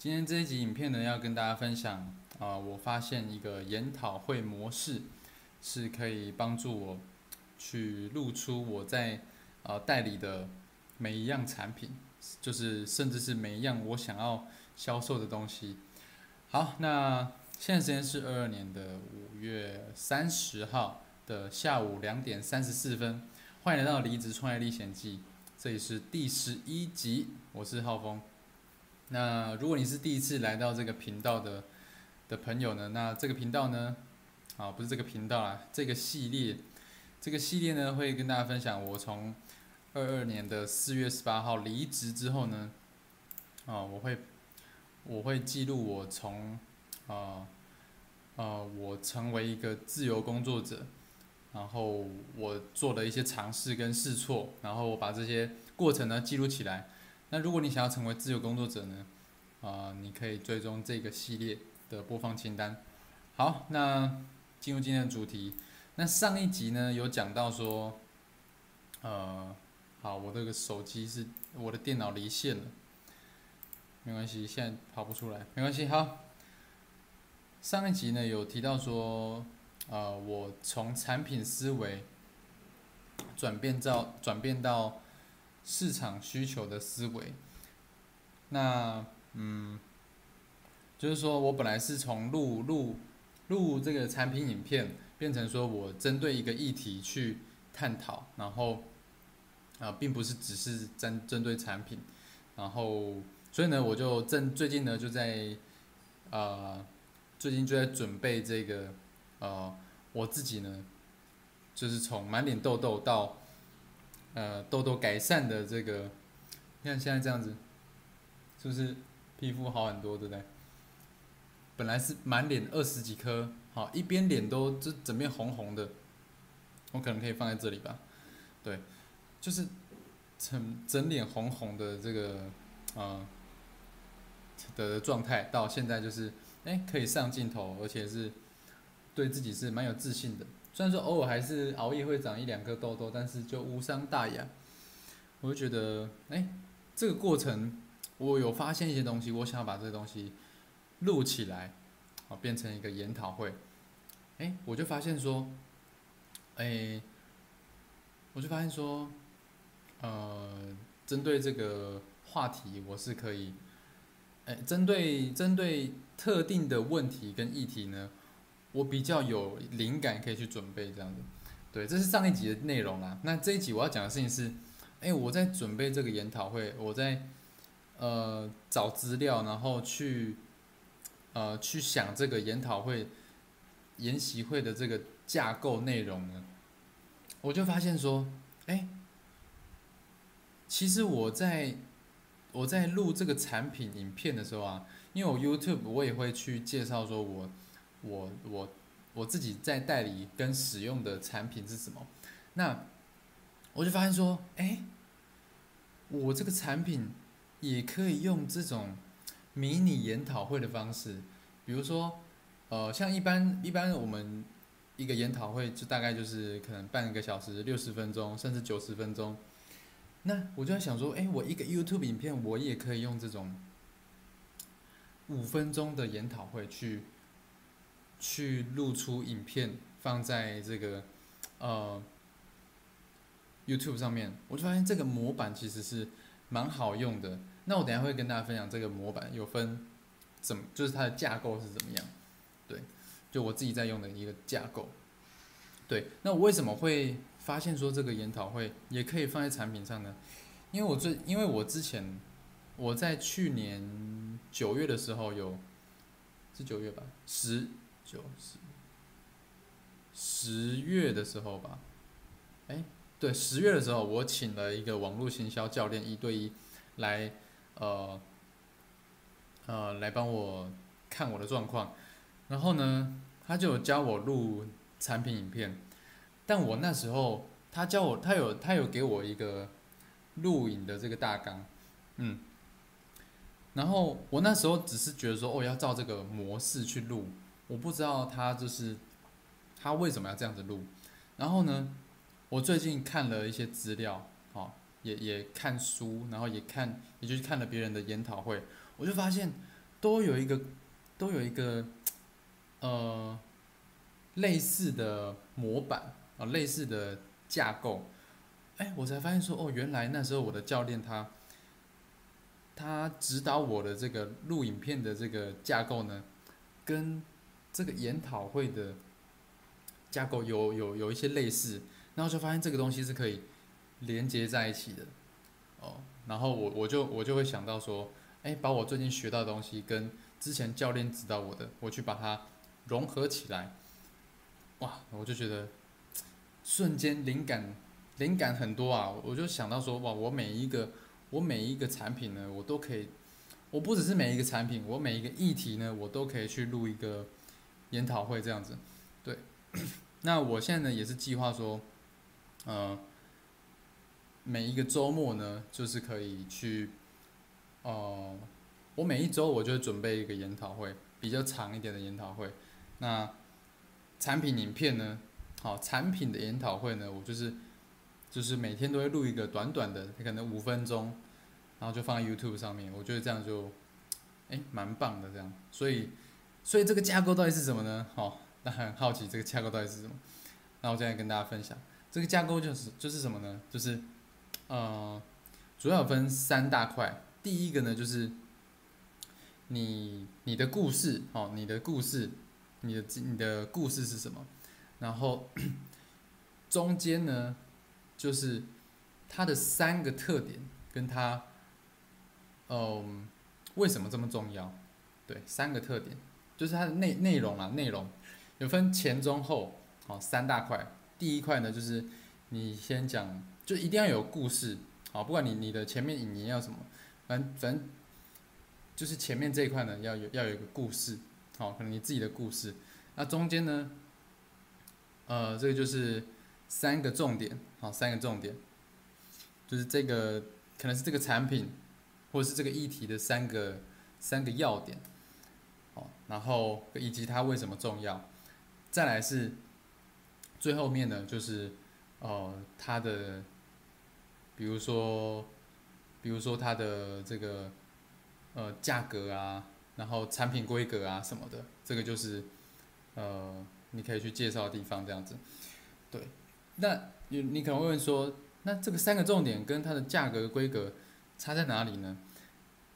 今天这一集影片呢，要跟大家分享啊、我发现一个研讨会模式是可以帮助我去露出我在呃代理的每一样产品，就是甚至是每一样我想要销售的东西。好，那现在时间是二二年的五月三十号的下午两点三十四分，欢迎来到《离职创业历险记》，这里是第十一集，我是浩峰。那如果你是第一次来到这个频道的的朋友呢，那这个频道呢，啊不是这个频道啊，这个系列，这个系列呢会跟大家分享我从二二年的四月十八号离职之后呢，啊我会我会记录我从啊呃我成为一个自由工作者，然后我做的一些尝试跟试错，然后我把这些过程呢记录起来。那如果你想要成为自由工作者呢，啊、你可以追踪这个系列的播放清单。好，那进入今天的主题。那上一集呢有讲到说，呃，好，我这个手机是我的电脑离线了，没关系，现在跑不出来，没关系。好，上一集呢有提到说，呃，我从产品思维转变到转变到市场需求的思维。那嗯，就是说我本来是从录录录这个产品影片，变成说我针对一个议题去探讨，然后啊、并不是只是针针对产品，然后所以呢，我就正最近呢就在呃最近就在准备这个呃我自己呢，就是从满脸痘痘到呃痘痘改善的这个，你看现在这样子，是不是皮肤好很多，对不对？本来是满脸二十几颗，好一边脸都这整面红红的，我可能可以放在这里吧，对，就是整整脸红红的这个呃的状态，到现在就是哎可以上镜头，而且是对自己是蛮有自信的。虽然说偶尔还是熬夜会长一两颗痘痘，但是就无伤大雅。我就觉得，哎，这个过程我有发现一些东西，我想要把这个东西录起来，啊，变成一个研讨会。哎，我就发现说，哎，我就发现说，呃，针对这个话题，我是可以，哎，针对针对特定的问题跟议题呢，我比较有灵感可以去准备这样子。对，这是上一集的内容啦。那这一集我要讲的事情是，哎，我在准备这个研讨会，我在呃找资料，然后去呃去想这个研讨会、研习会的这个架构内容呢，我就发现说，哎，其实我在我在录这个产品影片的时候啊，因为我 YouTube 我也会去介绍说我我我我自己在代理跟使用的产品是什么，那我就发现说，哎，我这个产品也可以用这种迷你研讨会的方式，比如说，呃，像一般一般我们一个研讨会就大概就是可能半个小时、六十分钟，甚至九十分钟。那我就在想说，哎，我一个 YouTube 影片，我也可以用这种五分钟的研讨会去去录出影片，放在这个呃 YouTube 上面，我就发现这个模板其实是蛮好用的。那我等下会跟大家分享这个模板有分怎么，就是它的架构是怎么样。对，就我自己在用的一个架构。对，那我为什么会发现说这个研讨会也可以放在产品上呢？因为我最，因为我之前我在去年九月的时候有，是九月吧，十九十十月的时候吧，哎，对，十月的时候我请了一个网络行销教练一对一来，呃，呃，来帮我看我的状况，然后呢，他就教我录产品影片，但我那时候他教我，他有他有给我一个录影的这个大纲，嗯，然后我那时候只是觉得说，哦，要照这个模式去录，我不知道他就是他为什么要这样子录，然后呢，我最近看了一些资料，哦，也也看书，然后也看，也就是看了别人的研讨会，我就发现都有一个都有一个呃类似的模板啊，类似的架构。哎，我才发现说，哦，原来那时候我的教练他他指导我的这个录影片的这个架构呢，跟这个研讨会的架构有有有一些类似，然后就发现这个东西是可以连接在一起的，哦，然后我我就我就会想到说，哎，把我最近学到的东西跟之前教练指导我的，我去把它融合起来，哇，我就觉得瞬间灵感。灵感很多啊，我就想到说，哇，我每一个我每一个产品呢，我都可以，我不只是每一个产品，我每一个议题呢，我都可以去录一个研讨会这样子。对，那我现在呢也是计划说，呃，每一个周末呢，就是可以去，哦，我每一周我就准备一个研讨会，比较长一点的研讨会。那产品影片呢，好，产品的研讨会呢，我就是。就是每天都会录一个短短的，可能五分钟，然后就放在 YouTube 上面。我觉得这样就，哎，蛮棒的这样。所以，所以这个架构到底是什么呢？好，那很好奇这个架构到底是什么。那我现在跟大家分享，这个架构就是就是什么呢？就是，呃，主要分三大块。第一个呢，就是你你的故事，哦，你的故事，你的你的故事是什么？然后 中间呢？就是它的三个特点，跟它，嗯，为什么这么重要？对，三个特点，就是它的内内容啊，内容有分前中后，好，三大块。第一块呢，就是你先讲，就一定要有故事，好，不管你你的前面引言要什么，反正反正就是前面这一块呢，要有要有一个故事，好，可能你自己的故事。那中间呢，呃，这个就是三个重点。好，三个重点，就是这个可能是这个产品，或者是这个议题的三个三个要点，哦，然后以及它为什么重要，再来是最后面呢，就是呃它的，比如说，比如说它的这个呃价格啊，然后产品规格啊什么的，这个就是呃你可以去介绍的地方，这样子，对，那。你你可能会问说，那这个三个重点跟它的价格规格差在哪里呢？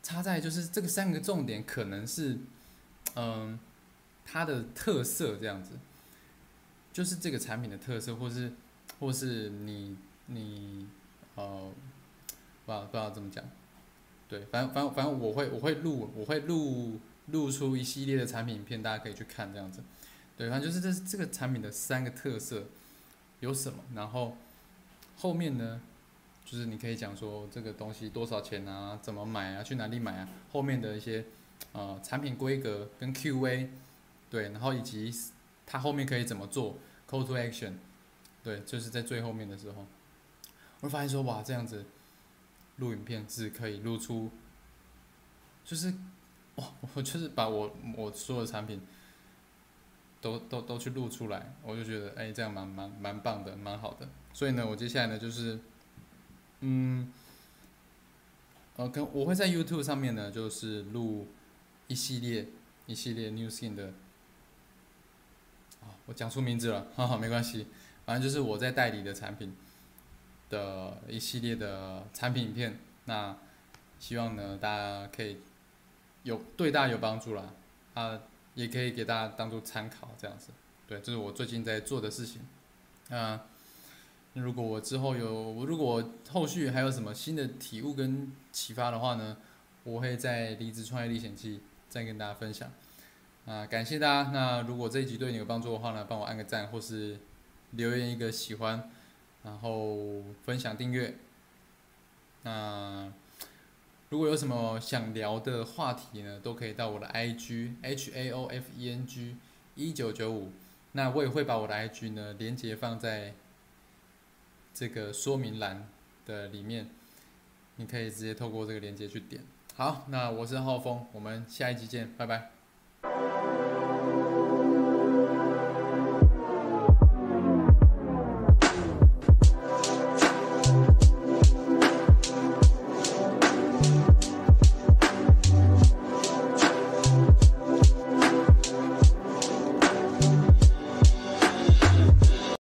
差在就是这个三个重点可能是，嗯，它的特色这样子，就是这个产品的特色，或是或是你你呃，不知道不知道怎么讲，对，反正反正反正我会我会录我会录录出一系列的产品影片，大家可以去看这样子，对，反正就是这这个产品的三个特色。有什么？然后后面呢，就是你可以讲说这个东西多少钱啊？怎么买啊？去哪里买啊？后面的一些呃产品规格跟 Q&A，对，然后以及它后面可以怎么做 Call to Action，对，就是在最后面的时候，我发现说哇，这样子录影片是可以录出，就是哇，我就是把我我所有的产品。都都都去录出来，我就觉得哎，这样蛮蛮蛮棒的，蛮好的。所以呢，我接下来呢就是，嗯，呃，跟我会在 YouTube 上面呢，就是录一系列一系列 New Skin 的，啊，我讲出名字了，哈哈，没关系，反正就是我在代理的产品的一系列的产品影片。那希望呢，大家可以有对大家有帮助啦，啊。也可以给大家当做参考，这样子，对，这是我最近在做的事情。啊，如果我之后有，如果后续还有什么新的体悟跟启发的话呢，我会在离职创业历险记再跟大家分享。啊，感谢大家。那如果这一集对你有帮助的话呢，帮我按个赞，或是留言一个喜欢，然后分享订阅。那。如果有什么想聊的话题呢，都可以到我的 IG H A O F E N G 一九九五，那我也会把我的 IG 呢连接放在这个说明栏的里面，你可以直接透过这个连接去点。好，那我是浩峰，我们下一集见，拜拜。